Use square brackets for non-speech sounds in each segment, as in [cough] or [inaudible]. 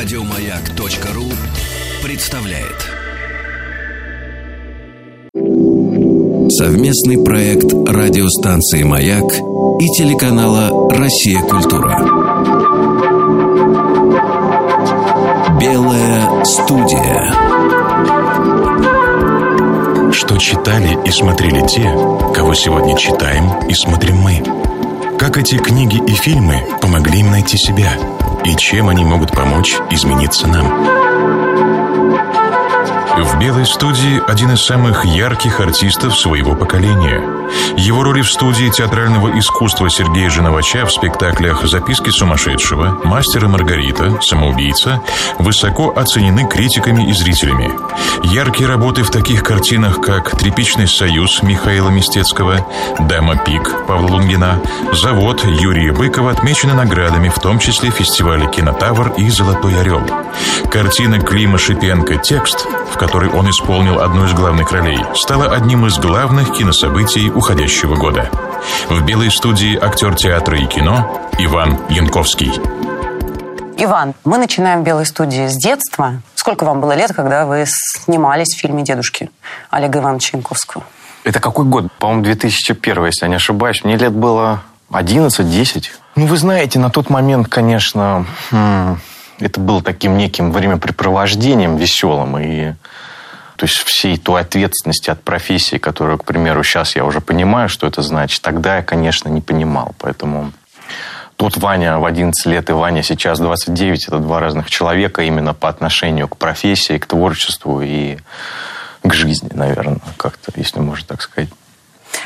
Радиомаяк.ру представляет совместный проект радиостанции Маяк и телеканала Россия Культура. Белая студия. Что читали и смотрели те, кого сегодня читаем и смотрим мы. Как эти книги и фильмы помогли им найти себя – и чем они могут помочь измениться нам. В «Белой студии» один из самых ярких артистов своего поколения. Его роли в студии театрального искусства Сергея Женовача в спектаклях «Записки сумасшедшего», «Мастер и Маргарита», «Самоубийца» высоко оценены критиками и зрителями. Яркие работы в таких картинах, как «Тряпичный союз» Михаила Мистецкого, «Дама Пик» Павла Лунгина, «Завод» Юрия Быкова отмечены наградами, в том числе фестиваля «Кинотавр» и «Золотой орел». Картина Клима Шипенко «Текст», в которой он исполнил одну из главных ролей, стала одним из главных кинособытий уходящего года. В белой студии актер театра и кино Иван Янковский. Иван, мы начинаем в белой студии с детства. Сколько вам было лет, когда вы снимались в фильме «Дедушки» Олега Ивановича Янковского? Это какой год? По-моему, 2001, если я не ошибаюсь. Мне лет было 11-10. Ну, вы знаете, на тот момент, конечно, это было таким неким времяпрепровождением веселым. И то есть всей той ответственности от профессии, которую, к примеру, сейчас я уже понимаю, что это значит, тогда я, конечно, не понимал. Поэтому тот Ваня в 11 лет и Ваня сейчас 29 – это два разных человека именно по отношению к профессии, к творчеству и к жизни, наверное, как-то, если можно так сказать.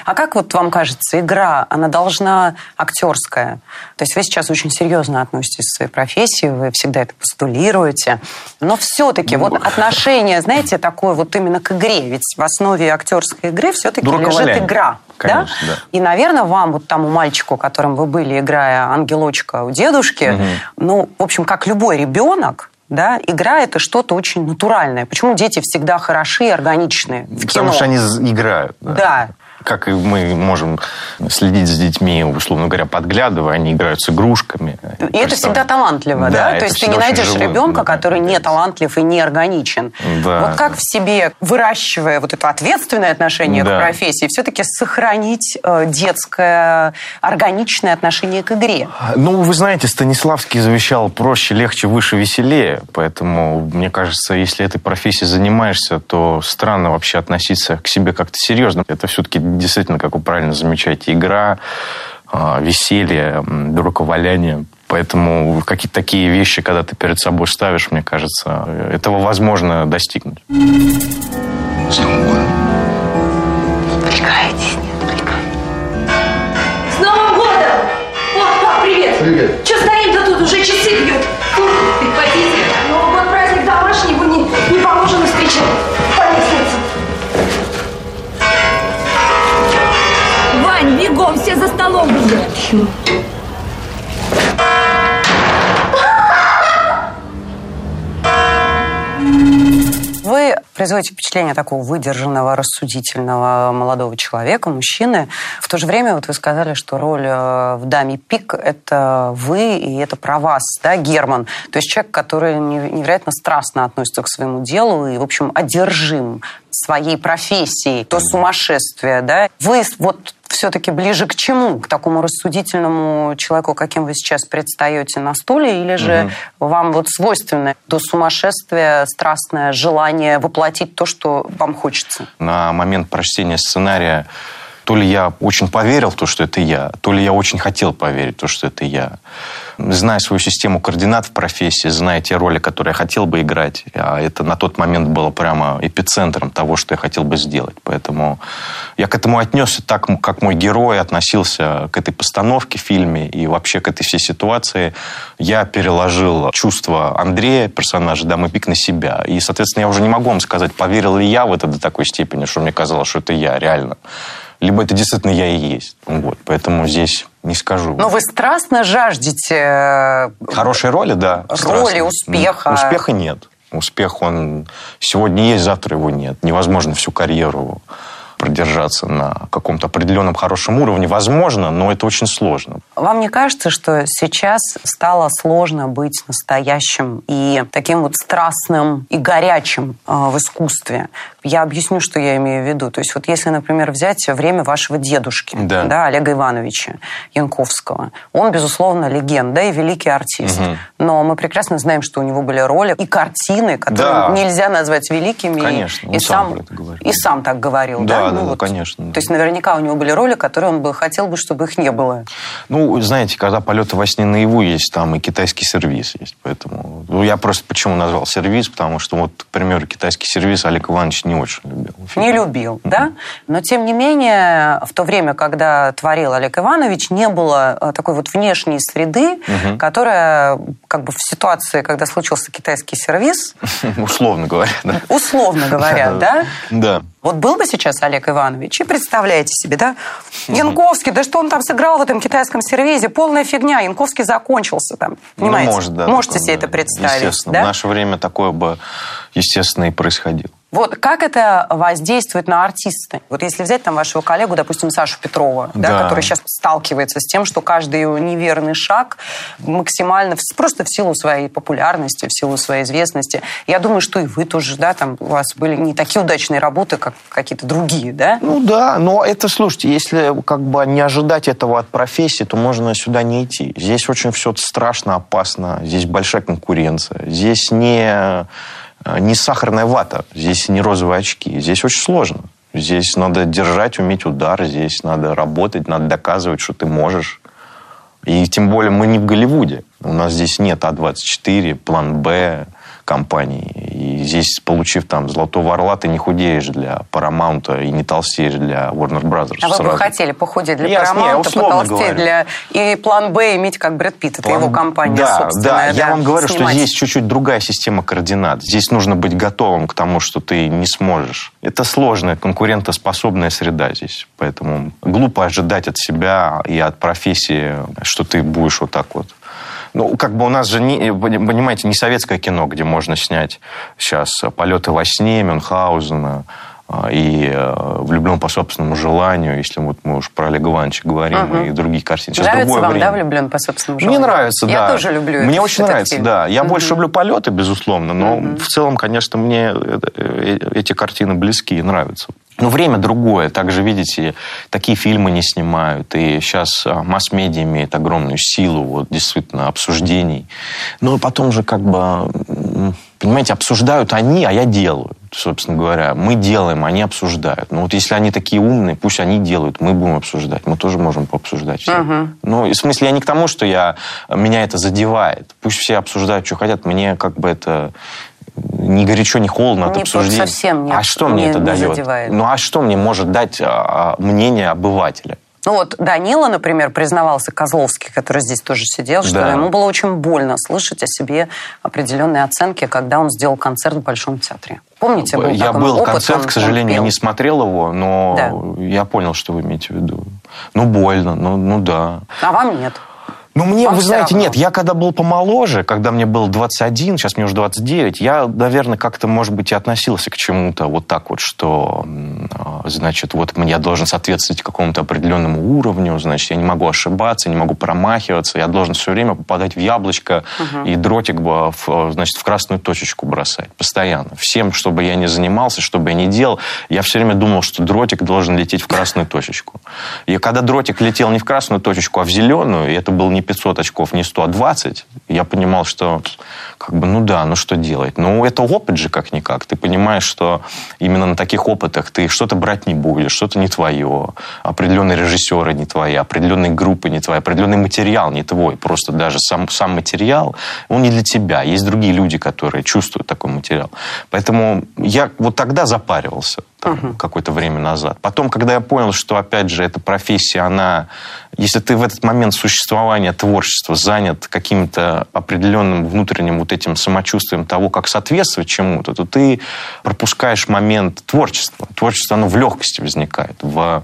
А как вот вам кажется, игра, она должна актерская? То есть вы сейчас очень серьезно относитесь к своей профессии, вы всегда это постулируете, но все-таки вот отношение, знаете, такое вот именно к игре, ведь в основе актерской игры все-таки лежит игра. Конечно, да? да. И, наверное, вам, вот тому мальчику, которым вы были, играя ангелочка у дедушки, угу. ну, в общем, как любой ребенок, да, игра это что-то очень натуральное. Почему дети всегда хороши и органичные в Потому кино? что они играют. Да. да как и мы можем следить за детьми, условно говоря, подглядывая, они играют с игрушками. И это всегда талантливо, да? да? То есть ты не найдешь живой, ребенка, да, который не талантлив и не органичен. Да. Вот как в себе, выращивая вот это ответственное отношение да. к профессии, все-таки сохранить э, детское органичное отношение к игре? Ну, вы знаете, Станиславский завещал проще, легче, выше, веселее. Поэтому, мне кажется, если этой профессией занимаешься, то странно вообще относиться к себе как-то серьезно. Это все-таки действительно, как вы правильно замечаете, игра, а, веселье, дураковаляние. Поэтому какие-то такие вещи, когда ты перед собой ставишь, мне кажется, этого возможно достигнуть. С Новым годом! Отвлекаетесь, С Новым годом! О, пап, привет! Привет! Че стоим-то тут? Уже часы бьют. Прихватите. Новый год столом уже. Вы производите впечатление такого выдержанного, рассудительного молодого человека, мужчины. В то же время вот вы сказали, что роль э, в «Даме Пик» — это вы, и это про вас, да, Герман? То есть человек, который невероятно страстно относится к своему делу и, в общем, одержим своей профессией, то сумасшествие, да? Вы вот все-таки ближе к чему? К такому рассудительному человеку, каким вы сейчас предстаете на стуле, или же угу. вам вот свойственно до сумасшествия страстное желание воплотить то, что вам хочется? На момент прочтения сценария то ли я очень поверил в то, что это я, то ли я очень хотел поверить в то, что это я. Зная свою систему координат в профессии, зная те роли, которые я хотел бы играть, а это на тот момент было прямо эпицентром того, что я хотел бы сделать. Поэтому я к этому отнесся так, как мой герой относился к этой постановке в фильме и вообще к этой всей ситуации. Я переложил чувство Андрея, персонажа Дамы Пик, на себя. И, соответственно, я уже не могу вам сказать, поверил ли я в это до такой степени, что мне казалось, что это я реально либо это действительно я и есть. Вот, поэтому здесь не скажу. Но вы страстно жаждете... Э, Хорошей роли, да. Роли, страстно. успеха. Успеха нет. Успех, он сегодня есть, завтра его нет. Невозможно всю карьеру продержаться на каком-то определенном хорошем уровне возможно, но это очень сложно. Вам не кажется, что сейчас стало сложно быть настоящим и таким вот страстным и горячим э, в искусстве? Я объясню, что я имею в виду. То есть вот если, например, взять время вашего дедушки, да. Да, Олега Ивановича Янковского, он, безусловно, легенда и великий артист. Угу. Но мы прекрасно знаем, что у него были роли и картины, которые да. нельзя назвать великими. Конечно, и, и сам, и сам так говорил. Да, да, да, ну, да вот, конечно. То есть наверняка у него были роли, которые он бы хотел бы, чтобы их не было. Ну, знаете, когда полеты во сне наяву есть, там и китайский сервис есть. Поэтому ну, я просто почему назвал сервис, потому что вот, к примеру, китайский сервис Олег Иванович не очень любил. Не любил, mm-hmm. да? Но, тем не менее, в то время, когда творил Олег Иванович, не было э, такой вот внешней среды, mm-hmm. которая как бы в ситуации, когда случился китайский сервис... [laughs] Условно говоря, да. Условно [laughs] говоря, да? Да. Вот был бы сейчас Олег Иванович, и представляете себе, да? Янковский, да что он там сыграл в этом китайском сервизе? Полная фигня. Янковский закончился там. Ну, понимаете? Ну, может, да. Можете себе это представить. Естественно. Да? В наше время такое бы, естественно, и происходило. Вот как это воздействует на артиста? Вот если взять там вашего коллегу, допустим, Сашу Петрова, да. Да, который сейчас сталкивается с тем, что каждый его неверный шаг максимально, просто в силу своей популярности, в силу своей известности. Я думаю, что и вы тоже, да, там у вас были не такие удачные работы, как какие-то другие, да? Ну да, но это, слушайте, если как бы не ожидать этого от профессии, то можно сюда не идти. Здесь очень все страшно, опасно, здесь большая конкуренция, здесь не не сахарная вата, здесь не розовые очки. Здесь очень сложно. Здесь надо держать, уметь удар, здесь надо работать, надо доказывать, что ты можешь. И тем более мы не в Голливуде. У нас здесь нет А24, план Б, компаний. И здесь, получив там «Золотого орла», ты не худеешь для Paramount и не толстеешь для Warner Brothers. А сразу. вы бы хотели похудеть для я, Paramount, не, потолстеть для... И план «Б» иметь как Брэд Питт, это план... его компания да, собственная. Да, я вам говорю, снимать. что здесь чуть-чуть другая система координат. Здесь нужно быть готовым к тому, что ты не сможешь. Это сложная, конкурентоспособная среда здесь. Поэтому глупо ожидать от себя и от профессии, что ты будешь вот так вот ну, как бы у нас же, не, понимаете, не советское кино, где можно снять сейчас «Полеты во сне» Мюнхгаузена, и э, «Влюблен по собственному желанию», если вот мы уж про Олега Ивановича говорим, угу. и другие картины. Сейчас нравится вам, время. да, «Влюблен по собственному желанию»? Мне нравится, да. Я тоже люблю Мне этот, очень нравится, фильм. да. Я угу. больше люблю «Полеты», безусловно, но угу. в целом, конечно, мне э, эти картины близки и нравятся. Но время другое. Также, видите, такие фильмы не снимают. И сейчас а, масс-медиа имеет огромную силу, вот, действительно, обсуждений. Но потом же, как бы, понимаете, обсуждают они, а я делаю. Собственно говоря, мы делаем, они обсуждают. Но вот если они такие умные, пусть они делают, мы будем обсуждать. Мы тоже можем пообсуждать. Все. Uh-huh. Ну, в смысле, я не к тому, что я, меня это задевает. Пусть все обсуждают, что хотят. Мне как бы это ни горячо, ни холодно от обсуждения. Совсем не, а что мне это не дает? Задевает. Ну а что мне может дать а, мнение обывателя? Ну вот Данила, например, признавался Козловский, который здесь тоже сидел, что да. ему было очень больно слышать о себе определенные оценки, когда он сделал концерт в Большом театре. Помните, был Я был опыт, концерт, он, к сожалению, не смотрел его, но да. я понял, что вы имеете в виду. Ну, больно, ну, ну да. А вам нет? Ну, мне, Вам вы знаете, равно. нет, я когда был помоложе, когда мне было 21, сейчас мне уже 29, я, наверное, как-то, может быть, и относился к чему-то вот так вот, что, а, значит, вот я должен соответствовать какому-то определенному уровню, значит, я не могу ошибаться, не могу промахиваться, я должен все время попадать в яблочко угу. и дротик, в, значит, в красную точечку бросать, постоянно. Всем, чтобы я не занимался, что бы я ни делал, я все время думал, что дротик должен лететь в красную точечку. И когда дротик летел не в красную точечку, а в зеленую, и это был не 500 очков, не 120, я понимал, что как бы, ну да, ну что делать? Ну это опыт же как-никак. Ты понимаешь, что именно на таких опытах ты что-то брать не будешь, что-то не твое, определенные режиссеры не твои, определенные группы не твои, определенный материал не твой. Просто даже сам, сам материал, он не для тебя. Есть другие люди, которые чувствуют такой материал. Поэтому я вот тогда запаривался там, uh-huh. какое-то время назад. Потом, когда я понял, что, опять же, эта профессия, она, если ты в этот момент существования творчества занят каким-то определенным внутренним вот этим самочувствием того, как соответствовать чему-то, то ты пропускаешь момент творчества. Творчество, оно в легкости возникает, в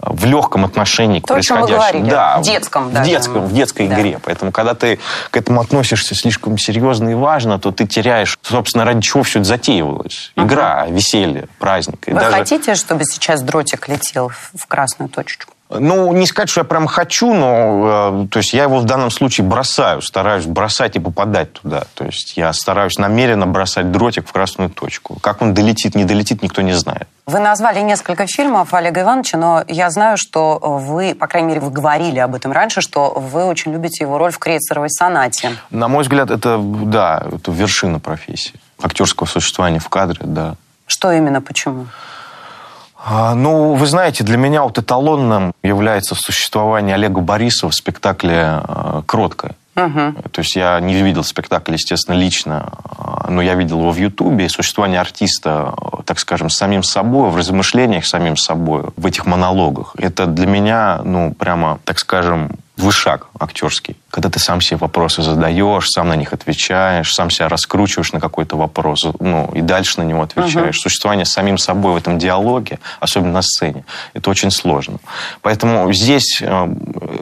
в легком отношении к То, происходящему. говорили, да, в детском в даже. детском, в детской Да. игре. Поэтому, когда ты к этому относишься слишком серьезно и важно, то ты теряешь, собственно, ради чего все это затеивалось. Игра, веселье, праздник. Вы даже- хотите, чтобы сейчас дротик летел в- в красную точечку? Ну, не сказать, что я прям хочу, но э, то есть я его в данном случае бросаю, стараюсь бросать и попадать туда. То есть я стараюсь намеренно бросать дротик в красную точку. Как он долетит, не долетит, никто не знает. Вы назвали несколько фильмов Олега Ивановича, но я знаю, что вы, по крайней мере, вы говорили об этом раньше, что вы очень любите его роль в Крейцеровой сонате. На мой взгляд, это, да, это вершина профессии. Актерского существования в кадре, да. Что именно, почему? Ну, вы знаете, для меня вот эталонным является существование Олега Борисова в спектакле э, «Кроткая». То есть я не видел спектакль, естественно, лично, а, но я видел его в Ютубе. И существование артиста, э, так скажем, с самим собой, в размышлениях с самим собой, в этих монологах, это для меня, ну, прямо, так скажем, вышаг актерский. Когда ты сам себе вопросы задаешь, сам на них отвечаешь, сам себя раскручиваешь на какой-то вопрос, ну, и дальше на него отвечаешь. Существование с самим собой в этом диалоге, особенно на сцене, это очень сложно. Поэтому здесь э,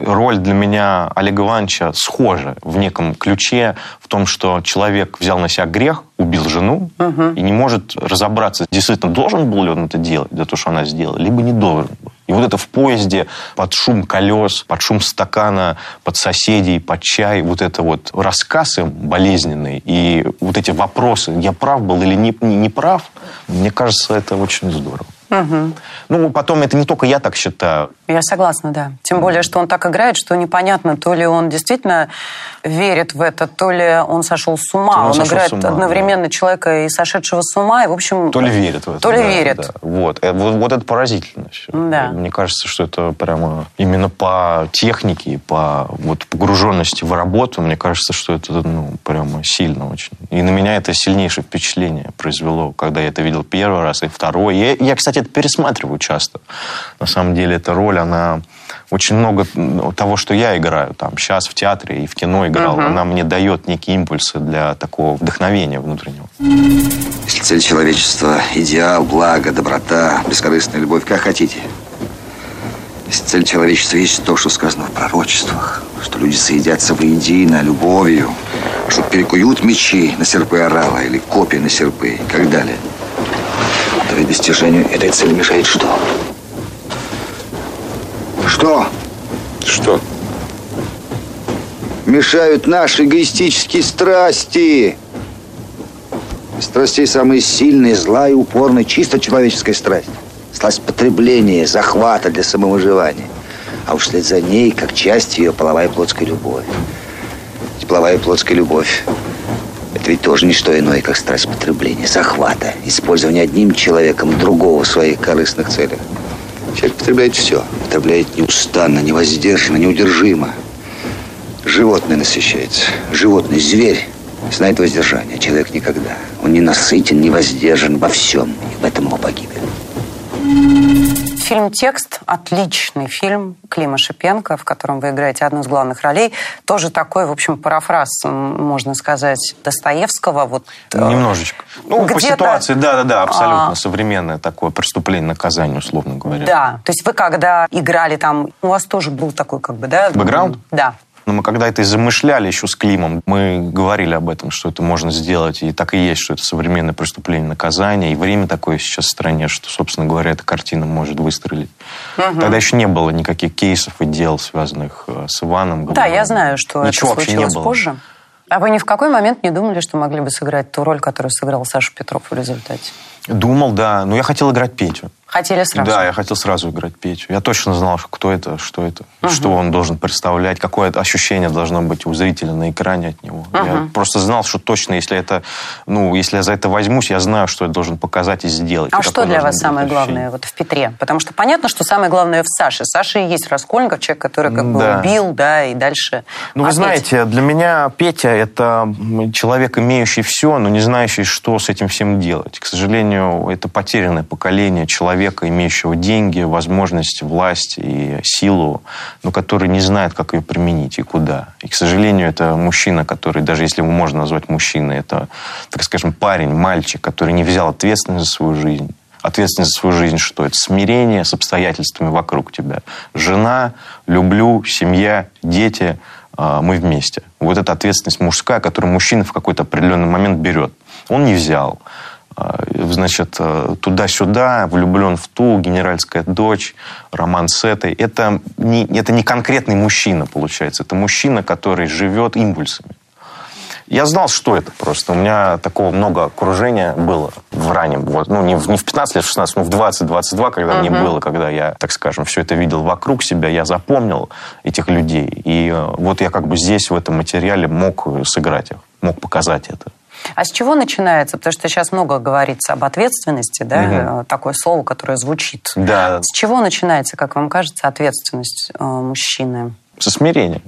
роль для меня Олега Ивановича схожа в неком ключе, в том, что человек взял на себя грех, убил жену и не может разобраться, действительно должен был ли он это делать, за то, что она сделала, либо не должен был. И вот это в поезде под шум колес, под шум стакана, под соседей, под чай, вот это вот рассказ им болезненный и вот эти вопросы, я прав был или не, не, прав, мне кажется, это очень здорово. Ну, потом это не только я так считаю. Я согласна, да. Тем более, что он так играет, что непонятно, то ли он действительно верит в это, то ли он сошел с ума. То он он играет ума, одновременно человека и сошедшего с ума, и, в общем... То ли верит в это. То ли да, верит. да. Вот. Э, вот. Вот это поразительно все. Да. Мне кажется, что это прямо именно по технике, по вот, погруженности в работу, мне кажется, что это ну, прямо сильно очень. И на меня это сильнейшее впечатление произвело, когда я это видел первый раз и второй. Я, я, кстати, это пересматриваю часто. На самом деле эта роль, она очень много того, что я играю там сейчас в театре и в кино играл, она мне дает некие импульсы для такого вдохновения внутреннего. Если цель человечества – идеал, благо, доброта, бескорыстная любовь, как хотите. Если цель человечества есть то, что сказано в пророчествах, что люди соедятся воедино любовью, что перекуют мечи на серпы орала или копии на серпы и так далее, то и достижению этой цели мешает что? Что? Что? Мешают наши эгоистические страсти. Страстей самые сильные, злая и упорная, чисто человеческая страсть. Страсть потребления, захвата для самовыживания. А уж вслед за ней, как часть ее, половая и плотская любовь. Ведь половая и плотская любовь – ведь тоже не что иное, как страсть потребления, захвата, использования одним человеком другого в своих корыстных целях. Человек потребляет все. Потребляет неустанно, невоздержанно, неудержимо. Животное насыщается. Животное, зверь, знает воздержание. Человек никогда. Он не насытен, не воздержан во всем. И в этом его погибель. Фильм «Текст» – отличный фильм Клима Шипенко, в котором вы играете одну из главных ролей. Тоже такой, в общем, парафраз, можно сказать, Достоевского. Вот, э, Немножечко. Ну, по ситуации, да-да-да, абсолютно А. современное такое преступление, наказание, условно говоря. Да, то есть вы когда играли там, у вас тоже был такой как бы, да? Бэкграунд? Да. Но мы когда это и замышляли еще с Климом, мы говорили об этом, что это можно сделать, и так и есть, что это современное преступление наказание, и время такое сейчас в стране, что, собственно говоря, эта картина может выстрелить. Тогда еще не было никаких кейсов и дел, связанных э, с Иваном. Да, я знаю, что Ничего это случилось не было. позже. А вы ни в какой момент не думали, что могли бы сыграть ту роль, которую сыграл Саша Петров в результате? Думал, да, но я хотел играть Петю. Хотели сразу? Да, я хотел сразу играть Петю. Я точно знал, кто это, что это, что он должен представлять, какое ощущение должно быть у зрителя на экране от него. Я просто знал, что точно, если это, ну, если я за это возьмусь, я знаю, что я должен показать и сделать. А И что для вас самое ощущение. главное вот в Петре? Потому что понятно, что самое главное в Саше. Саша и есть Раскольников, человек, который как бы Да. убил, да, и дальше... Ну, вы опять. знаете, для меня Петя – это человек, имеющий все, но не знающий, что с этим всем делать. К сожалению, это потерянное поколение человека, имеющего деньги, возможность, власть и силу, но который не знает, как ее применить и куда. И, к сожалению, это мужчина, который, даже если его можно назвать мужчиной, это, так скажем, парень, мальчик, который не взял ответственность за свою жизнь, Ответственность за свою жизнь что? Это смирение с обстоятельствами вокруг тебя. Жена, люблю, семья, дети, а, мы вместе. Вот эта ответственность мужская, которую мужчина в какой-то определенный момент берет. Он не взял. А, значит, э, туда-сюда, влюблен в ту, генеральская дочь, роман с этой. Это не, это не конкретный мужчина, получается. Это мужчина, который живет импульсами. Я знал, что это просто. У меня такого много окружения было в раннем, вот, ну, не в, не в 15 лет, в 16, но в 20-22, когда uh-huh. мне было, когда я, так скажем, все это видел вокруг себя, я запомнил этих людей. И э, вот я как бы здесь, в этом материале, мог сыграть их, мог показать это. А с чего начинается? Потому что сейчас много говорится об ответственности, да, угу. такое слово, которое звучит. Да. С чего начинается, как вам кажется, ответственность э, мужчины? Со смирения.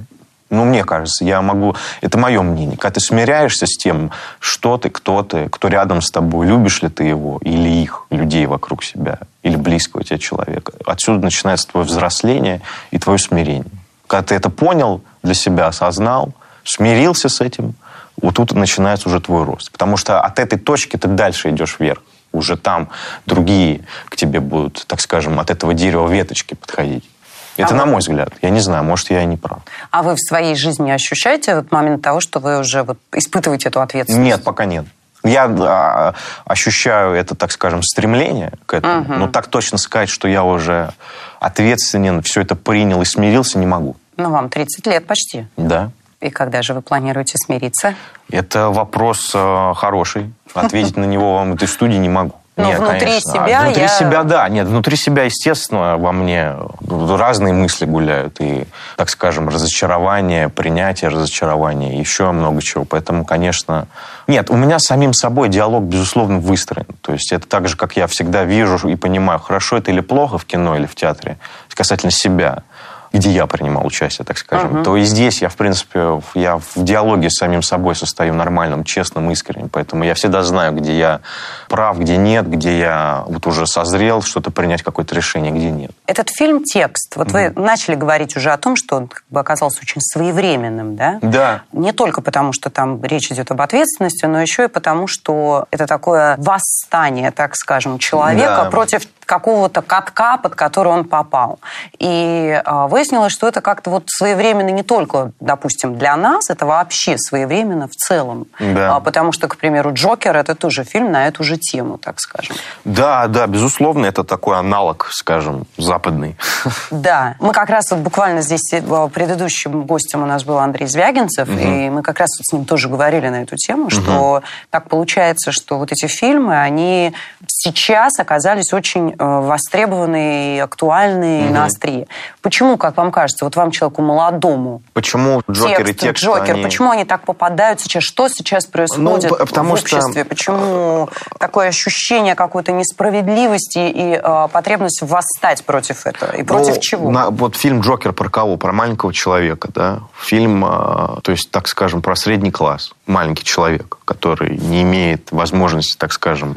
Ну, мне кажется, я могу... Это мое мнение. Когда ты смиряешься с тем, что ты, кто ты, кто рядом с тобой, любишь ли ты его или их, людей вокруг себя, или близкого тебе человека. Отсюда начинается твое взросление и твое смирение. Когда ты это понял для себя, осознал, смирился с этим – вот тут начинается уже твой рост. Потому что от этой точки ты дальше идешь вверх. Уже там другие к тебе будут, так скажем, от этого дерева веточки подходить. Это а на мой взгляд. Я не знаю, может, я и не прав. А вы в своей жизни ощущаете этот момент того, что вы уже вот испытываете эту ответственность? Нет, пока нет. Я а, ощущаю это, так скажем, стремление к этому, угу. но так точно сказать, что я уже ответственен, все это принял и смирился, не могу. Ну, вам 30 лет почти. Да. И когда же вы планируете смириться? Это вопрос э, хороший. Ответить на него вам в этой студии не могу. Но Нет, внутри конечно. себя а Внутри я... себя, да. Нет, внутри себя, естественно, во мне разные мысли гуляют. И, так скажем, разочарование, принятие разочарования, еще много чего. Поэтому, конечно... Нет, у меня с самим собой диалог, безусловно, выстроен. То есть это так же, как я всегда вижу и понимаю, хорошо это или плохо в кино или в театре, касательно себя где я принимал участие, так скажем, uh-huh. то и здесь я, в принципе, я в диалоге с самим собой состою нормальным, честным, искренним. Поэтому я всегда знаю, где я прав, где нет, где я вот уже созрел что-то принять, какое-то решение, где нет. Этот фильм «Текст». Вот uh-huh. вы начали говорить уже о том, что он как бы оказался очень своевременным, да? Да. Не только потому, что там речь идет об ответственности, но еще и потому, что это такое восстание, так скажем, человека да. против какого-то катка, под который он попал. И а, выяснилось, что это как-то вот своевременно не только, допустим, для нас, это вообще своевременно в целом. Да. А, потому что, к примеру, «Джокер» — это тоже фильм на эту же тему, так скажем. Да, да, безусловно, это такой аналог, скажем, западный. [laughs] Да. Мы как раз вот буквально здесь э, предыдущим гостем у нас был Андрей Звягинцев, угу. и мы как раз вот с ним тоже говорили на эту тему, что угу. так получается, что вот эти фильмы, они сейчас оказались очень Э, востребованные, актуальные угу. на острие. Почему, как вам кажется, вот вам, человеку молодому, почему Джокер текст, и текст, Джокер, они... почему они так попадают сейчас? Что сейчас происходит ну, потому в обществе? Что... Почему такое ощущение какой-то несправедливости и э, потребность восстать против этого? И против ну, чего? На, вот фильм «Джокер» про кого? Про маленького человека, да? Фильм, э, то есть, так скажем, про средний класс. Маленький человек, который не имеет возможности, так скажем,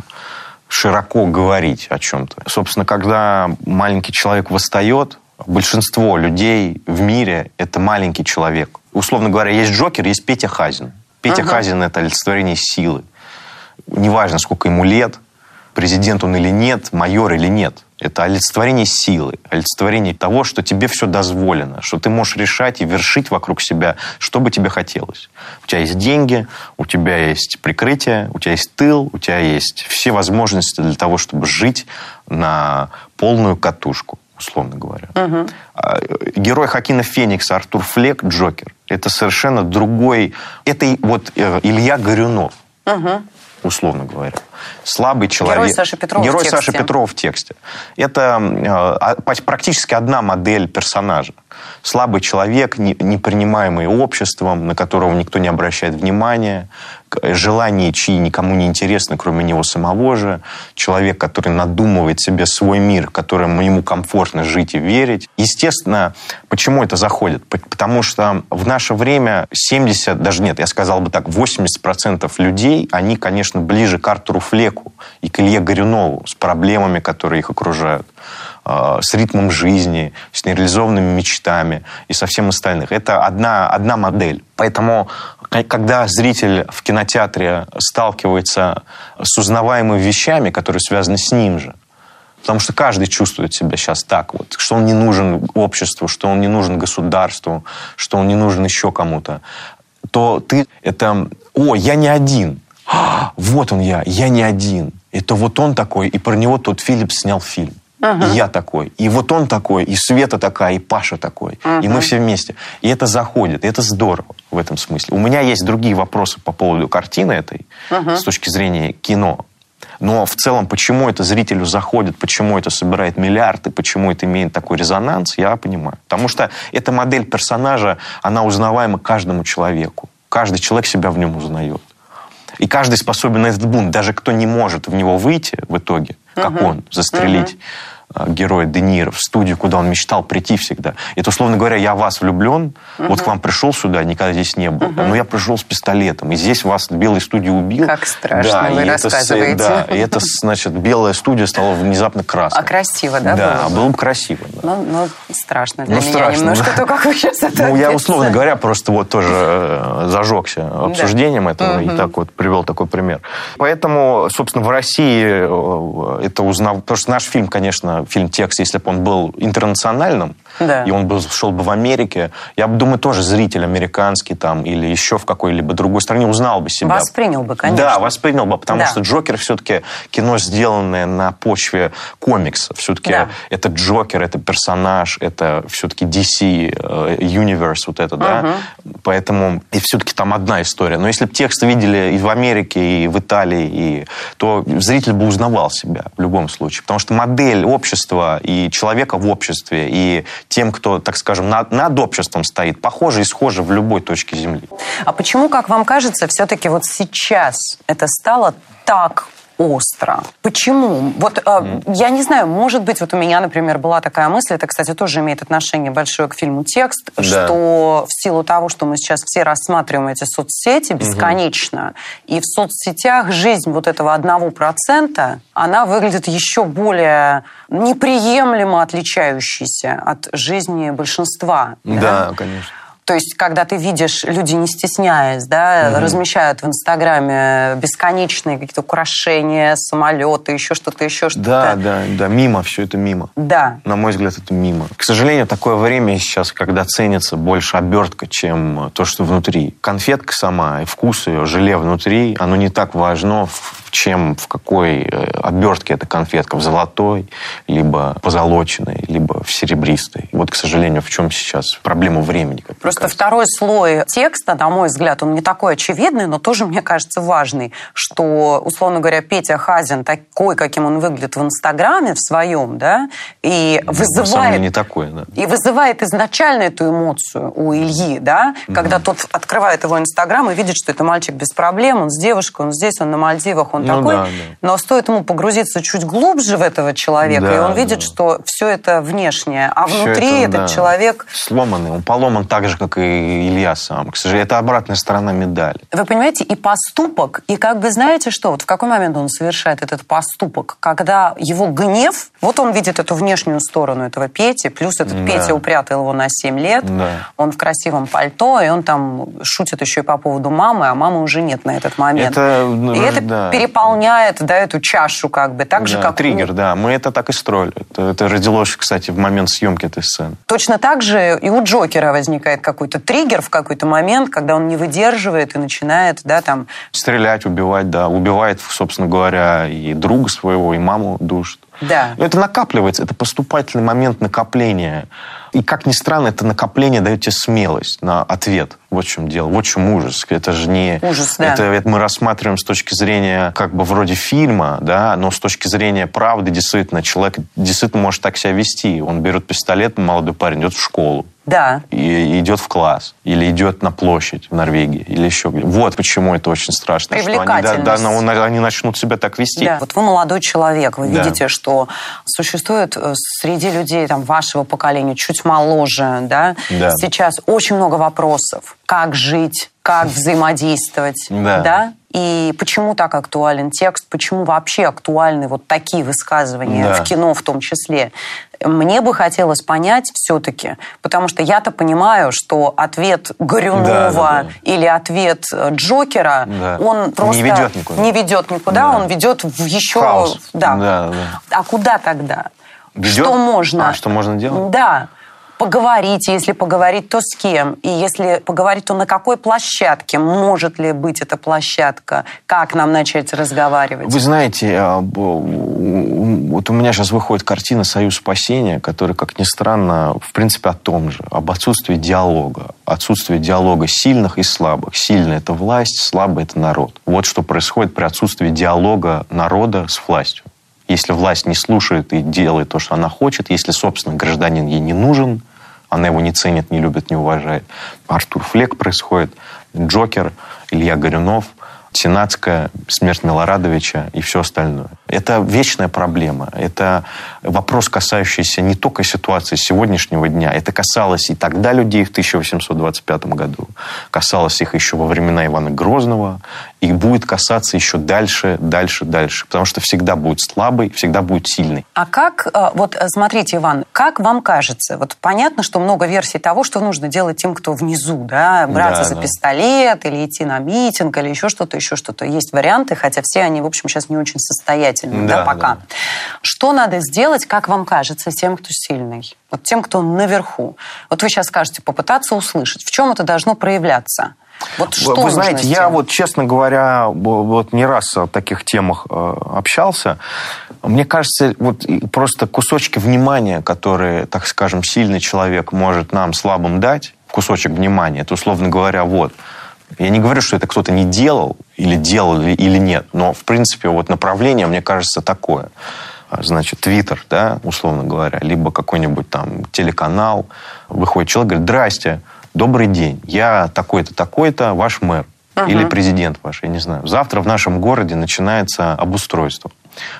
широко говорить о чем-то. Собственно, когда маленький человек восстает, большинство людей в мире – это маленький человек. Условно говоря, есть Джокер, есть Петя Хазин. Петя uh-huh. Хазин – это олицетворение силы. Неважно, сколько ему лет, президент он или нет, майор или нет. Это олицетворение силы, олицетворение того, что тебе все дозволено, что ты можешь решать и вершить вокруг себя, что бы тебе хотелось. У тебя есть деньги, у тебя есть прикрытие, у тебя есть тыл, у тебя есть все возможности для того, чтобы жить на полную катушку условно говоря. Угу. Герой Хакина Феникса Артур Флек, Джокер, это совершенно другой... Это вот э, Илья Горюнов. Угу условно говоря. Слабый человек. Герой Саши Петрова Герой в тексте. Саши Петрова в тексте. Это э, практически одна модель персонажа. Слабый человек, не, не принимаемый обществом, на которого никто не обращает внимания, желания, чьи никому не интересны, кроме него самого же, человек, который надумывает себе свой мир, которым ему комфортно жить и верить. Естественно, почему это заходит? Потому что в наше время 70, даже нет, я сказал бы так, 80% людей, они, конечно, ближе к Артуру Флеку и к Илье Горюнову с проблемами, которые их окружают. Э, с ритмом жизни, с нереализованными мечтами и со всем остальным. Это одна, одна модель. Поэтому, когда зритель в кинотеатре сталкивается с узнаваемыми вещами, которые связаны с ним же, потому что каждый чувствует себя сейчас так вот, что он не нужен обществу, что он не нужен государству, что он не нужен еще кому-то, то ты это, о, я не один, «А, вот он я, я не один. Это вот он такой, и про него тот Филипп снял фильм. И я такой, и вот он такой, и Света такая, и Паша такой, и мы все вместе. И это заходит, и это здорово в этом смысле. У меня есть другие вопросы по поводу картины этой, с точки зрения кино. Но в целом, почему это зрителю заходит, почему это собирает миллиарды, почему это имеет такой резонанс, я понимаю. Потому что эта модель персонажа, она узнаваема каждому человеку. Каждый человек себя в нем узнает. И каждый способен на этот бунт. Даже кто не может в него выйти в итоге, как он, застрелить? Э, героя Де Ниро в студию, куда он мечтал прийти всегда. Это, условно говоря, я вас влюблен, вот к вам пришел сюда, никогда здесь не был, но я пришел с пистолетом, и здесь вас в белой студии убил. Как страшно, да, вы и это рассказываете. да, и это, значит, белая студия стала внезапно красной. А красиво, да, Да, было бы? было бы красиво. да. Ну, ну, страшно для Ну, меня страшно, немножко, да. то, как вы сейчас это [laughs] Ну, я, условно говоря, просто вот тоже э, зажегся обсуждением этого и так вот привел такой пример. Поэтому, собственно, в России э, это узнал... Потому что наш фильм, конечно, фильм «Текст», если бы он был интернациональным, Да. и он был, шел бы в Америке, я бы думаю, тоже зритель американский там или еще в какой-либо другой стране узнал бы себя. Воспринял бы, конечно. Да, воспринял бы, потому Да. что Джокер все-таки кино, сделанное на почве комикса. Все-таки Да. это Джокер, это персонаж, это все-таки DC э, Universe, вот это, да. Поэтому и все-таки там одна история. Но если бы текст видели и в Америке, и в Италии, и, то зритель бы узнавал себя в любом случае. Потому что модель общества и человека в обществе, и тем, кто, так скажем, над, над обществом стоит, похоже и схоже в любой точке Земли. А почему, как вам кажется, все-таки вот сейчас это стало так остро. Почему? Вот э, я не знаю, может быть, вот у меня, например, была такая мысль, это, кстати, тоже имеет отношение большое к фильму «Текст», Да. что в силу того, что мы сейчас все рассматриваем эти соцсети бесконечно, и в соцсетях жизнь вот этого одного процента, она выглядит еще более неприемлемо отличающейся от жизни большинства. конечно. То есть, когда ты видишь, люди, не стесняясь, да, размещают в Инстаграме бесконечные какие-то украшения, самолеты, еще что-то, еще что-то. Да, да, да, мимо, все это мимо. Да. На мой взгляд, это мимо. К сожалению, такое время сейчас, когда ценится больше обертка, чем то, что внутри. Конфетка сама и вкус ее, желе внутри, оно не так важно, в- чем в какой э, обертке эта конфетка. В золотой, либо позолоченной, либо в серебристой. Вот, к сожалению, в чем сейчас проблема времени. Просто кажется. второй слой текста, на мой взгляд, он не такой очевидный, но тоже, мне кажется, важный, что, условно говоря, Петя Хазин такой, каким он выглядит в Инстаграме в своем, да, и деле вызывает не такое, да. И вызывает изначально эту эмоцию у Ильи, да, когда тот открывает его Инстаграм и видит, что это мальчик без проблем, он с девушкой, он здесь, он на Мальдивах, он Ну такой. да, да. Но стоит ему погрузиться чуть глубже в этого человека, Да, и он видит, да. что все это внешнее, а Всё внутри это, этот да, человек... Сломанный, он поломан так же, как и Илья сам. К сожалению, это обратная сторона медали. Вы понимаете, и поступок, и как бы знаете что, вот в какой момент он совершает этот поступок, когда его гнев, вот он видит эту внешнюю сторону этого Пети, плюс этот Да. Петя упрятал его на 7 лет, Да. он в красивом пальто, и он там шутит еще и по поводу мамы, а мамы уже нет на этот момент. Это, ну, и это да. Переполняет, да, эту чашу как бы, так же, Да, как... триггер, да. Мы это так и строили. Это, это родилось, кстати, в момент съемки этой сцены. Точно так же и у Джокера возникает какой-то триггер в какой-то момент, когда он не выдерживает и начинает, да, там, Стрелять, убивать, да. Убивает, собственно говоря, и друга своего, и маму душит. Да. Но это накапливается, это поступательный момент накопления. И, как ни странно, это накопление дает тебе смелость на ответ. Вот в чем дело, вот в чем ужас. Это же не... Ужас, да. это, это мы рассматриваем с точки зрения как бы вроде фильма, да, но с точки зрения правды действительно человек действительно может так себя вести. Он берет пистолет, молодой парень, идет в школу, да, и идет в класс, или идет на площадь в Норвегии, или еще где Вот почему это очень страшно. Что они, да, да, Привлекательность. ну, они начнут себя так вести. Да. Вот вы молодой человек, вы Да. видите, что существует э, среди людей там, вашего поколения, чуть моложе, да, Да. сейчас очень много вопросов. Как жить, как [laughs] взаимодействовать, Да. И почему так актуален текст, почему вообще актуальны вот такие высказывания Да. в кино в том числе. Мне бы хотелось понять все-таки, потому что я-то понимаю, что ответ Горюнова Да, да, да. или ответ э, Джокера, Да. он Не просто ведет никуда. не ведет никуда, Да. он ведет в еще... Хаос. Да. Да, да. А куда тогда? Ведет? Что можно? А, что можно делать? Да. Поговорить, если поговорить, то с кем? И если поговорить, то на какой площадке? Может ли быть эта площадка? Как нам начать разговаривать? Вы знаете, а, вот у меня сейчас выходит картина «Союз спасения», которая, как ни странно, в принципе о том же, об отсутствии диалога. Отсутствие диалога сильных и слабых. Сильный – это власть, слабый – это народ. Вот что происходит при отсутствии диалога народа с властью. Если власть не слушает и делает то, что она хочет, если, собственно, гражданин ей не нужен, она его не ценит, не любит, не уважает. Артур Флек происходит, Джокер, Илья Горюнов, Сенатская, смерть Милорадовича и все остальное. Это вечная проблема. Это вопрос, касающийся не только ситуации сегодняшнего дня. Это касалось и тогда людей в 1825 году, касалось их еще во времена Ивана Грозного, и будет касаться еще дальше, дальше, дальше. Потому что всегда будет слабый, всегда будет сильный. А как, э, вот э, смотрите, Иван, как вам кажется, вот понятно, что много версий того, что нужно делать тем, кто внизу, да, браться Да, за да. пистолет или идти на митинг или еще что-то, еще что-то. Есть варианты, хотя все они, в общем, сейчас не очень состоятельны, да, Да, пока. да. Что надо сделать, как вам кажется, тем, кто сильный? Вот тем, кто наверху. Вот вы сейчас скажете, попытаться услышать. В чем это должно проявляться? Вот что Вы, знаете, я вот, честно говоря, вот не раз о таких темах э, общался. Мне кажется, вот просто кусочки внимания, которые, так скажем, сильный человек может нам слабым дать, кусочек внимания, это, условно говоря, вот. Я не говорю, что это кто-то не делал, или делал, или, нет, но, в принципе, вот направление, мне кажется, такое. А, Значит, Твиттер, да, условно говоря, либо какой-нибудь там телеканал, выходит человек, говорит, здрасте, добрый день, я такой-то, такой-то, ваш мэр. Или президент ваш, я не знаю. Завтра в нашем городе начинается обустройство.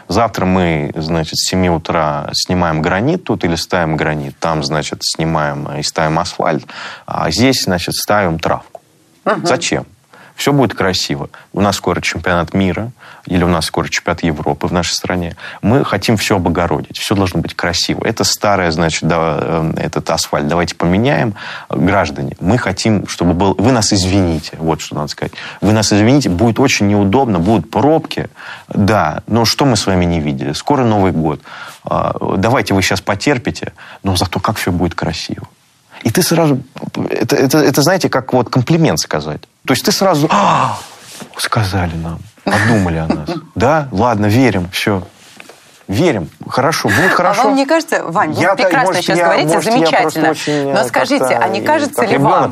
Завтра мы, значит, с 7 утра снимаем гранит тут или ставим гранит. Там, значит, снимаем и ставим асфальт. А здесь, значит, ставим травку. Зачем? Все будет красиво. У нас скоро чемпионат мира, или у нас скоро чемпионат Европы в нашей стране. Мы хотим все обогородить. Все должно быть красиво. Это старое, значит, да, э, этот асфальт. Давайте поменяем. Граждане, мы хотим, чтобы был... Вы нас извините. Вот что надо сказать. Вы нас извините. Будет очень неудобно. Будут пробки. Да, но что мы с вами не видели? Скоро Новый год. А, Давайте вы сейчас потерпите, но зато как все будет красиво. И ты сразу... Это, это, это, знаете, как вот комплимент сказать. То есть ты сразу... «А, сказали нам, подумали о нас. [laughs] Да, ладно, верим, все. Верим. Хорошо, будет хорошо. А вам не кажется, Вань, вы прекрасно может, сейчас я- говорите, может, замечательно. очень, Но э, скажите, как-то а не кажется ли вам...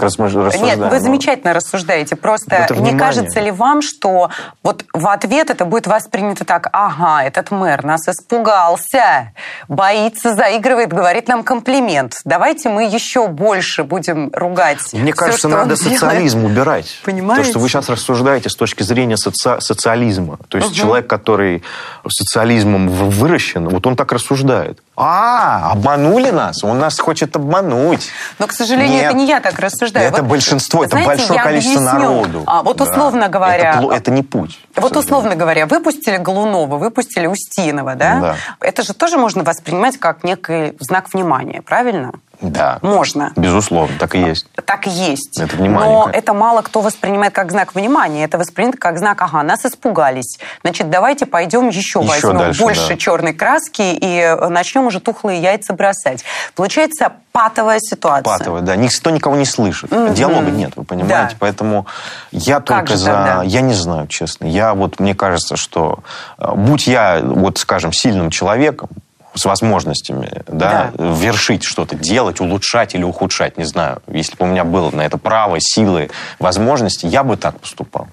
Нет, но- вы замечательно рассуждаете. Просто Это не внимание. кажется ли вам, что вот в ответ это будет воспринято так, ага, этот мэр нас испугался, боится, заигрывает, говорит нам комплимент. Давайте мы еще больше будем ругать Мне всё, кажется, надо делает». социализм убирать. Понимаете? То, что вы сейчас рассуждаете с точки зрения соци- социализма. То есть человек, который социализмом в- выращен, вот он так рассуждает. А, обманули нас, он нас хочет обмануть. Но, к сожалению, Нет. это не я так рассуждаю. Это Вот, большинство, это знаете, большое количество объясню. народу. А, вот Да. условно говоря... Это, это не путь. Вот условно говоря, выпустили Голунова, выпустили Устинова, да? Да. Это же тоже можно воспринимать как некий знак внимания, правильно? Да. Можно. Безусловно, так и есть. Так и есть. Это внимание Но это мало кто воспринимает как знак внимания. Это воспринято как знак, ага, нас испугались. Значит, давайте пойдем еще, Еще возьмем дальше, больше да. черной краски и э, начнем уже тухлые яйца бросать. Получается патовая ситуация. Патовая, да. Никто никого не слышит. Диалога нет, вы понимаете? Да. Поэтому я Как только за... тогда? Я не знаю, честно. Я вот, мне кажется, что э, будь я, вот скажем, сильным человеком, с возможностями, да, вершить что-то, делать, улучшать или ухудшать, не знаю. Если бы у меня было на это право, силы, возможности, я бы так поступал.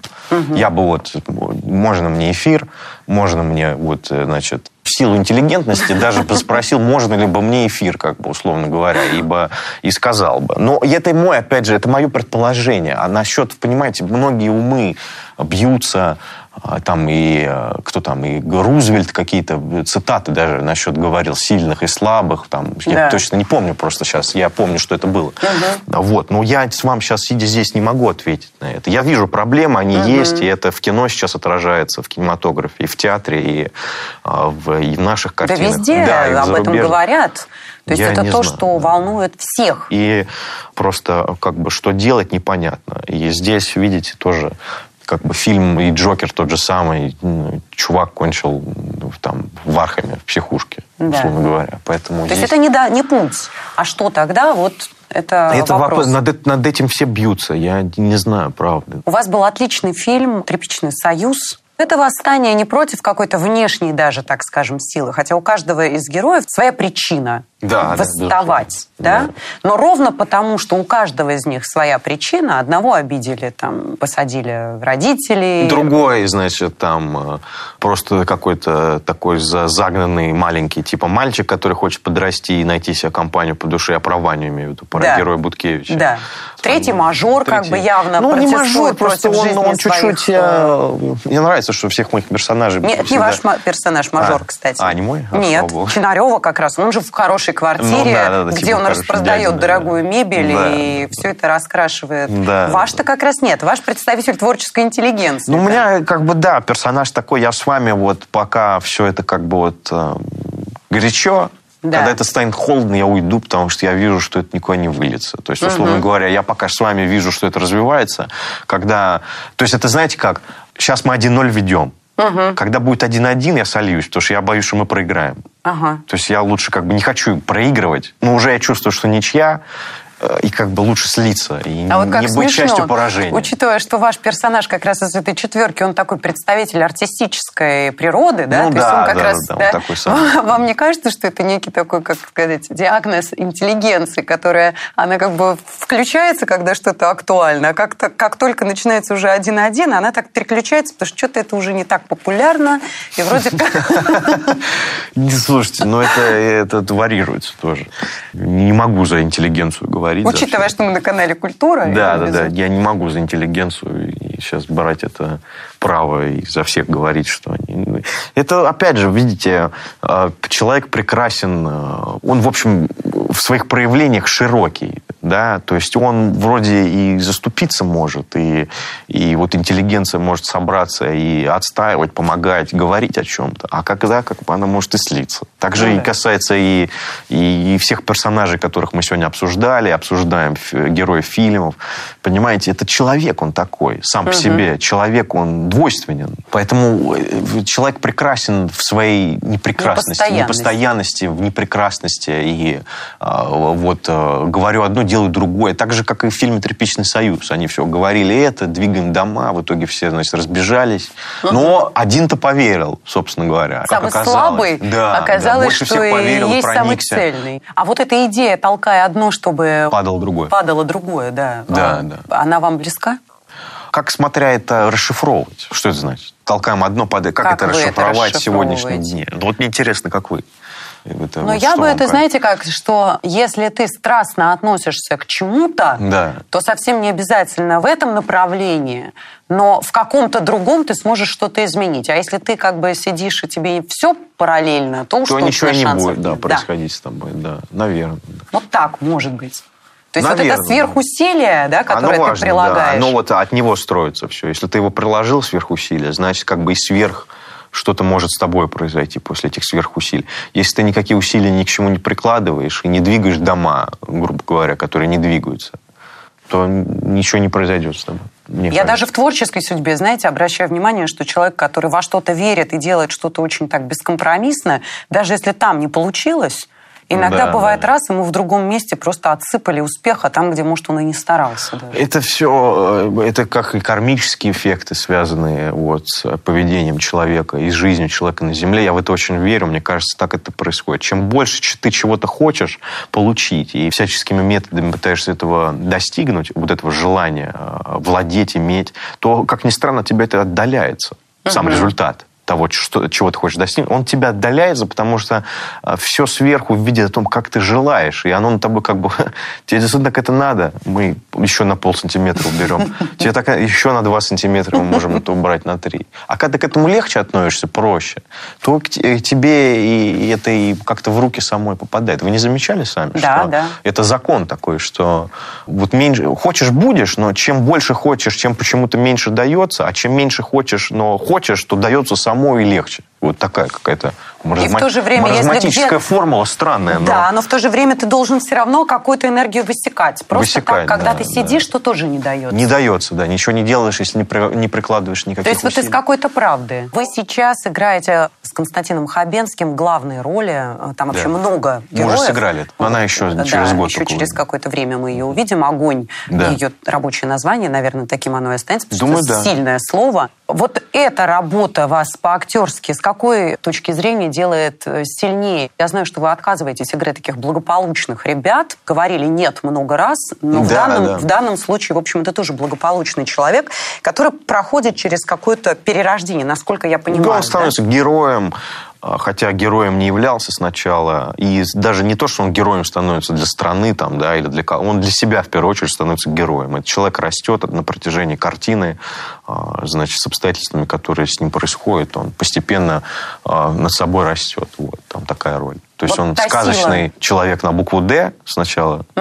Я бы вот, можно мне эфир, можно мне вот, э, значит, в силу интеллигентности даже бы спросил, можно ли бы мне эфир, как бы, условно говоря, ибо и сказал бы. Но это мой, опять же, это мое предположение. А насчет, понимаете, многие умы бьются, там и э, кто там, и Рузвельт какие-то цитаты даже насчет говорил сильных и слабых, там, Да. я точно не помню просто сейчас, я помню, что это было. Вот, но я с вам сейчас, сидя здесь, не могу ответить на это. Я вижу проблемы, они есть, и это в кино сейчас отражается, в кинематографе, и в театре, и а, в и в наших Да картинах. везде Да, и об этом говорят. То есть Я это то, знаю, что да. волнует всех. И просто как бы что делать непонятно. И здесь, видите, тоже как бы фильм и Джокер тот же самый. ну, Чувак кончил ну, там в Архаме, в психушке, Да. условно говоря. Поэтому То есть здесь... это не, да, не путь. А что тогда? Вот это, Это вопрос. вопрос. Над, над этим все бьются. Я не знаю, правда. У вас был отличный фильм «Тряпичный союз». Это восстание не против какой-то внешней даже, так скажем, силы. Хотя у каждого из героев своя причина Да, да, восставать. безусловно. Да? Да. Но ровно потому, что у каждого из них своя причина. Одного обидели, там, посадили родителей. Другой, значит, там э, просто какой-то такой за- загнанный маленький типа мальчик, который хочет подрасти и найти себе компанию по душе, я про Ваню имею в виду, про Да. героя Буткевича. Да. Третий мажор, как бы явно Ну, не мажор, просто он, он своих, чуть-чуть... э, э, Мне нравится, что всех моих персонажей... Нет, не всегда- ваш ма- персонаж, мажор, А. кстати. А, не мой? А, Нет. Чинарева как раз. Он же в хорошей квартире, Ну, да, да, да, где типа он распродает дядя, да. дорогую мебель Да, и да, все это раскрашивает. Да. Ваш-то как раз нет. Ваш представитель творческой интеллигенции. Ну, у да. меня, как бы, да, персонаж такой, я с вами вот пока все это как бы вот э, горячо, Да. когда это станет холодно, я уйду, потому что я вижу, что это никуда не выльется. То есть, условно говоря, я пока с вами вижу, что это развивается, когда... То есть, это знаете как? Сейчас мы 1-0 ведем. Когда будет 1-1, я сольюсь, потому что я боюсь, что мы проиграем. Ага. То есть я лучше как бы не хочу проигрывать, но уже я чувствую, что ничья, и как бы лучше слиться, и А вот как не быть смешно, частью поражения. учитывая, что ваш персонаж как раз из этой четверки, он такой представитель артистической природы, да? Ну То есть да, он как да, раз, да, он такой самый. [laughs] Вам не кажется, что это некий такой, как сказать, диагноз интеллигенции, которая, она как бы включается, когда что-то актуально, а как, -то, как только начинается уже один-один, она так переключается, потому что что-то это уже не так популярно, и вроде как... [laughs] Не, слушайте, но это, это варьируется тоже. Не могу за интеллигенцию говорить. За Учитывая, что мы на канале «Культура». Да, да, да. Я не могу за интеллигенцию и сейчас брать это право и за всех говорить, что они... Это, опять же, видите, э, человек прекрасен, э, он, в общем, в своих проявлениях широкий, да, то есть он вроде и заступиться может, и, и вот интеллигенция может собраться и отстаивать, помогать, говорить о чем-то, а когда как бы она может и слиться. Также Ну и да. касается и, и, и всех персонажей, которых мы сегодня обсуждали, обсуждаем ф- героев фильмов. Понимаете, это человек он такой, сам по себе. Человек он двойственен. Поэтому э, человек прекрасен в своей непрекрасности, Непостоянности. непостоянности, в непрекрасности. И вот э, говорю одно, делаю другое. Так же, как и в фильме «Тряпичный союз». Они все говорили это, двигаем дома, в итоге все, значит, разбежались. Но один-то поверил, собственно говоря. как Самый оказалось. слабый Да, да, оказалось, больше что всех поверил, есть самый проникся. цельный. А вот эта идея, толкая одно, чтобы Падало другое. падало другое, да. Да, А, да. Она вам близка? Как смотря это расшифровывать? Что это значит? Толкаем одно, падает. Как, Как это вы это расшифровать в сегодняшнем дне? Ну, Вот мне интересно, как вы. Это Но вот я бы это, кажется? знаете, как, что если ты страстно относишься к чему-то, Да. то совсем не обязательно в этом направлении, но в каком-то другом ты сможешь что-то изменить. А если ты как бы сидишь и тебе все параллельно, то уж То точно ничего не будет да, происходить с тобой. Да, наверное. да. Вот так может быть. То есть вот Наверное, это сверхусилие, да, которое оно ты важно, прилагаешь. Да, оно вот от него строится все. Если ты его приложил сверхусилия, значит, как бы и сверх что-то может с тобой произойти после этих сверхусилий. Если ты никакие усилия ни к чему не прикладываешь и не двигаешь дома, грубо говоря, которые не двигаются, то ничего не произойдет с тобой. мне Я кажется. даже в творческой судьбе, знаете, обращаю внимание, что человек, который во что-то верит и делает что-то очень так бескомпромиссно, даже если там не получилось, иногда Да, бывает да. раз, ему в другом месте просто отсыпали успеха там, где, может, он и не старался даже. Это все, это как и кармические эффекты, связанные вот с поведением человека и с жизнью человека на Земле. Я в это очень верю, мне кажется, так это происходит. Чем больше ты чего-то хочешь получить и всяческими методами пытаешься этого достигнуть, вот этого желания э, владеть, иметь, то, как ни странно, тебя это отдаляется, сам результат того, что, чего ты хочешь достигнуть, он тебя отдаляется, потому что все сверху видит о том, как ты желаешь, и оно на тобой как бы... [laughs] Тебе действительно так это надо, мы еще на пол сантиметра уберем. Тебе так еще на два сантиметра мы можем это убрать на три. А когда ты к этому легче относишься, проще, то к те- тебе и, и это и как-то в руки самой попадает. Вы не замечали сами, Да, что да. это закон такой, что вот меньше хочешь будешь, но чем больше хочешь, чем почему-то меньше дается, а чем меньше хочешь, но хочешь, то дается само и легче. Вот такая какая-то И в то же время, маразматическая где- формула странная. но- Да, но в то же время ты должен все равно какую-то энергию высекать. Просто Высекать, так, когда да, ты сидишь, то тоже не дается. Не дается, да. Ничего не делаешь, если не, при- не прикладываешь никаких То есть вот из усилий. какой-то правды. Вы сейчас играете с Константином Хабенским главные роли. э, Там вообще Да. много Мы героев. уже сыграли она еще Да, через год еще через какое-то время мы ее увидим. «Огонь» Да. ее рабочее название, наверное, таким оно и останется, потому Думаю, что это да. сильное слово. Вот эта работа вас по-актерски с какой точки зрения делает э, сильнее? Я знаю, что вы отказываетесь играть таких благополучных ребят. Говорили «нет» много раз, но в, Да, данном, да. в данном случае, в общем, это тоже благополучный человек, который проходит через какое-то перерождение, насколько я понимаю. Да, он да? становится героем, а, хотя героем не являлся сначала. И даже не то, что он героем становится для страны там, да, или для кого. Он для себя, в первую очередь, становится героем. Этот человек растет на протяжении картины, а, значит, с обстоятельствами, которые с ним происходят. Он постепенно а, над собой растет. Вот, там такая роль. То есть Вот он та сила. сказочный человек на букву «Д» сначала, [laughs]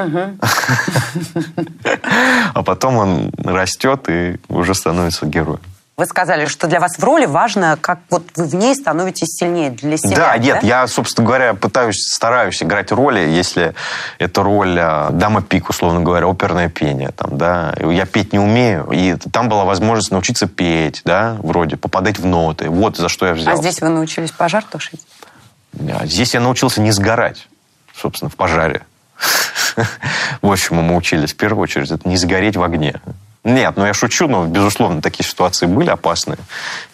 а потом он растет и уже становится героем. Вы сказали, что для вас в роли важно, как вот вы в ней становитесь сильнее для себя. Да, нет, я, собственно говоря, пытаюсь, стараюсь играть роли, если это роль а, дама пик, условно говоря, оперное пение. Там, да. Я петь не умею, и там была возможность научиться петь, да, вроде, попадать в ноты. Вот за что я взял. А здесь вы научились пожар тушить? Здесь я научился не сгорать, собственно, в пожаре. [laughs] Вот чему мы учились в первую очередь, это не сгореть в огне. Нет, ну я шучу, но, безусловно, такие ситуации были опасные.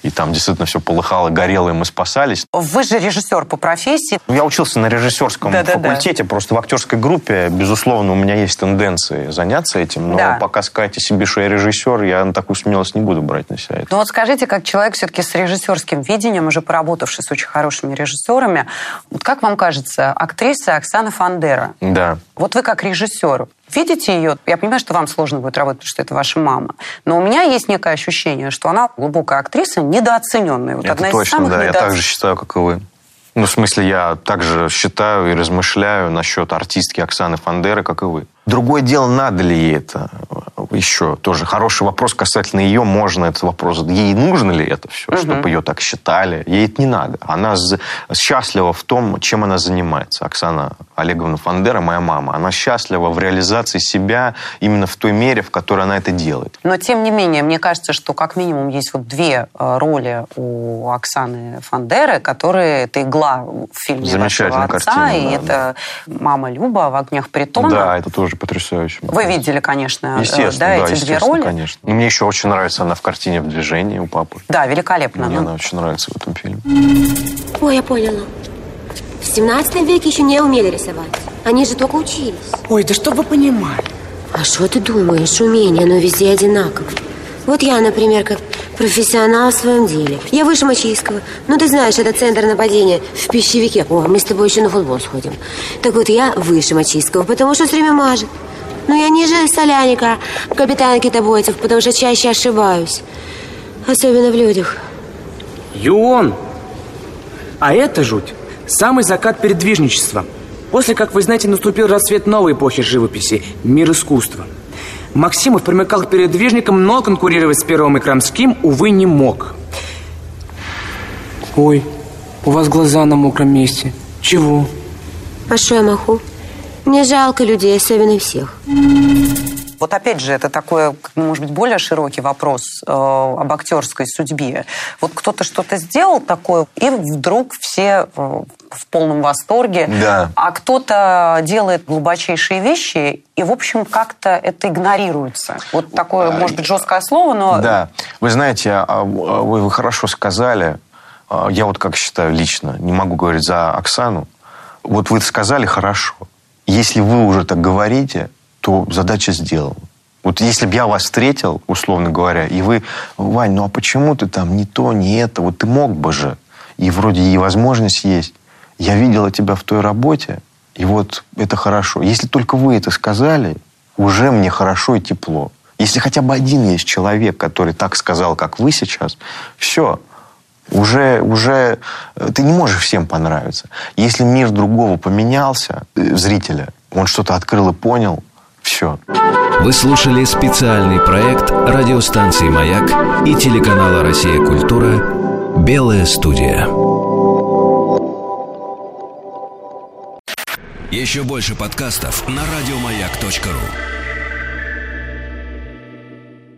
И там действительно все полыхало, горело, и мы спасались. Вы же режиссер по профессии. Я учился на режиссерском Да-да-да. факультете, просто в актерской группе, безусловно, у меня есть тенденции заняться этим, но Да. пока сказать о себе, что я режиссер, я на такую смелость не буду брать на себя. Ну вот скажите, как человек все-таки с режиссерским видением, уже поработавший с очень хорошими режиссерами, вот как вам кажется, актриса Оксана Фандера, Да. Вот вы как режиссер, видите ее? Я понимаю, что вам сложно будет работать, потому что это ваша мама. Но у меня есть некое ощущение, что она глубокая актриса, недооцененная. Вот Это одна из точно, самых да, я недооц- так же считаю, как и вы. Ну, в смысле, я также считаю и размышляю насчет артистки Оксаны Фандеры, как и вы. Другое дело, надо ли ей это еще тоже хороший вопрос касательно ее, можно этот вопрос. Ей нужно ли это все, чтобы ее так считали? Ей это не надо. Она счастлива в том, чем она занимается. Оксана Олеговна Фандера, моя мама, она счастлива в реализации себя именно в той мере, в которой она это делает. Но, тем не менее, мне кажется, что как минимум есть вот две э, роли у Оксаны Фандеры, которые это игла в фильме Замечательная вашего отца, картина, и да, это «Мама Люба» в «Огнях притона». Да, это тоже потрясающе. Вы видели, конечно, э, Естественно, да, да, эти две роли. конечно. И мне еще очень нравится она в картине «В движении» у папы. Да, великолепно. Мне Ну, она очень нравится в этом фильме. Ой, я поняла. В 17 веке еще не умели рисовать. Они же только учились. Ой, да что вы понимали? А что ты думаешь? Умение, оно везде одинаково. Вот я, например, как профессионал в своем деле. Я выше Мачийского. Ну, ты знаешь, это центр нападения в пищевике. О, мы с тобой еще на футбол сходим. Так вот, я выше Мачийского, потому что все время мажет. Ну, я ниже Соляника, капитана китобойцев, потому что чаще ошибаюсь. Особенно в людях. Юон! А это жуть. Самый закат передвижничества. После, как вы знаете, наступил расцвет новой эпохи живописи – мир искусства. Максимов примыкал к передвижникам, но конкурировать с Первым и Крамским, увы, не мог. Ой, у вас глаза на мокром месте. Чего? А что я маху? Мне жалко людей, особенно всех. Вот опять же, это такой, может быть, более широкий вопрос э, об актерской судьбе. Вот кто-то что-то сделал такое, и вдруг все э, в полном восторге. Да. А кто-то делает глубочайшие вещи, и, в общем, как-то это игнорируется. Вот такое, может быть, жесткое слово, но... Да. Вы знаете, а, а, вы, хорошо сказали. А, Я вот как считаю лично, не могу говорить за Оксану. Вот вы сказали хорошо. Если вы уже так говорите, то задача сделана. Вот если бы я вас встретил, условно говоря, и вы, Вань, ну а почему ты там не то, не это? Вот ты мог бы же. И вроде и возможность есть. Я видела тебя в той работе, и вот это хорошо. Если только вы это сказали, уже мне хорошо и тепло. Если хотя бы один есть человек, который так сказал, как вы сейчас, все. Уже, уже э, ты не можешь всем понравиться. Если мир другого поменялся, э, зрителя, он что-то открыл и понял, все. Вы слушали специальный проект радиостанции «Маяк» и телеканала «Россия. Культура» «Белая студия». Еще больше подкастов на радиомаяк.ру